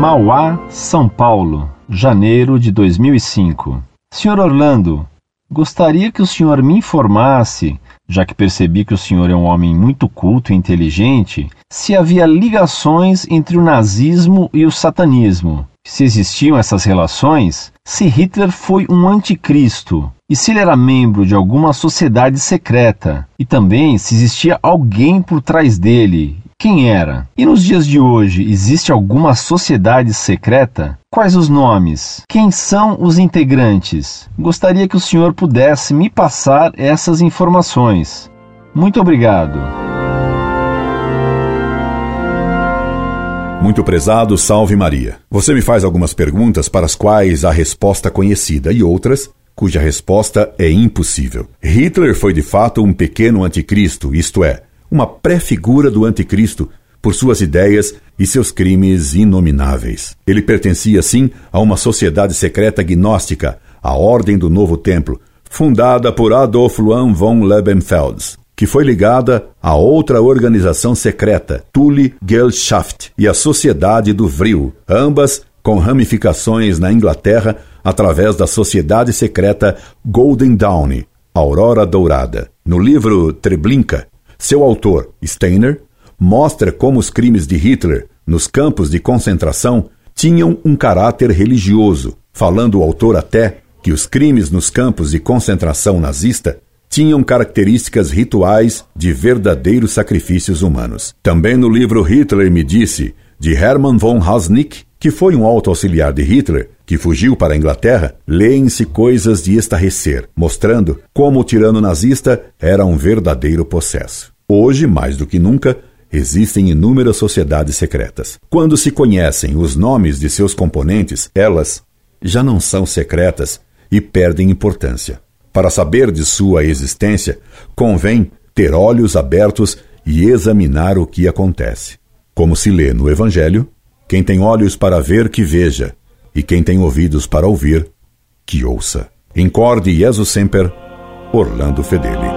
Mauá, São Paulo, janeiro de 2005. Senhor Orlando, gostaria que o senhor me informasse, já que percebi que o senhor é um homem muito culto e inteligente, se havia ligações entre o nazismo e o satanismo. Se existiam essas relações, se Hitler foi um anticristo e se ele era membro de alguma sociedade secreta, e também se existia alguém por trás dele quem era? E nos dias de hoje, existe alguma sociedade secreta? Quais os nomes? Quem são os integrantes? Gostaria que o senhor pudesse me passar essas informações. Muito obrigado. Muito prezado, salve Maria. Você me faz algumas perguntas para as quais a resposta conhecida e outras cuja resposta é impossível. Hitler foi de fato um pequeno anticristo, isto é, uma pré-figura do anticristo por suas ideias e seus crimes inomináveis. Ele pertencia, sim, a uma sociedade secreta gnóstica, a Ordem do Novo Templo, fundada por Adolf Luan von Lebenfeld, que foi ligada a outra organização secreta, Thule Gesellschaft, e a Sociedade do Vril, ambas com ramificações na Inglaterra através da sociedade secreta Golden Dawn, Aurora Dourada. No livro Treblinka, seu autor, Steiner, mostra como os crimes de Hitler nos campos de concentração tinham um caráter religioso, falando o autor até que os crimes nos campos de concentração nazista tinham características rituais de verdadeiros sacrifícios humanos. Também no livro Hitler me disse, de Hermann von Hasnick, que foi um alto auxiliar de Hitler, que fugiu para a Inglaterra, leem-se coisas de estarrecer, mostrando como o tirano nazista era um verdadeiro possesso. Hoje, mais do que nunca, existem inúmeras sociedades secretas. Quando se conhecem os nomes de seus componentes, elas já não são secretas e perdem importância. Para saber de sua existência, convém ter olhos abertos e examinar o que acontece. Como se lê no Evangelho, quem tem olhos para ver, que veja, e quem tem ouvidos para ouvir, que ouça. Incorde Jesus Semper, Orlando Fedeli.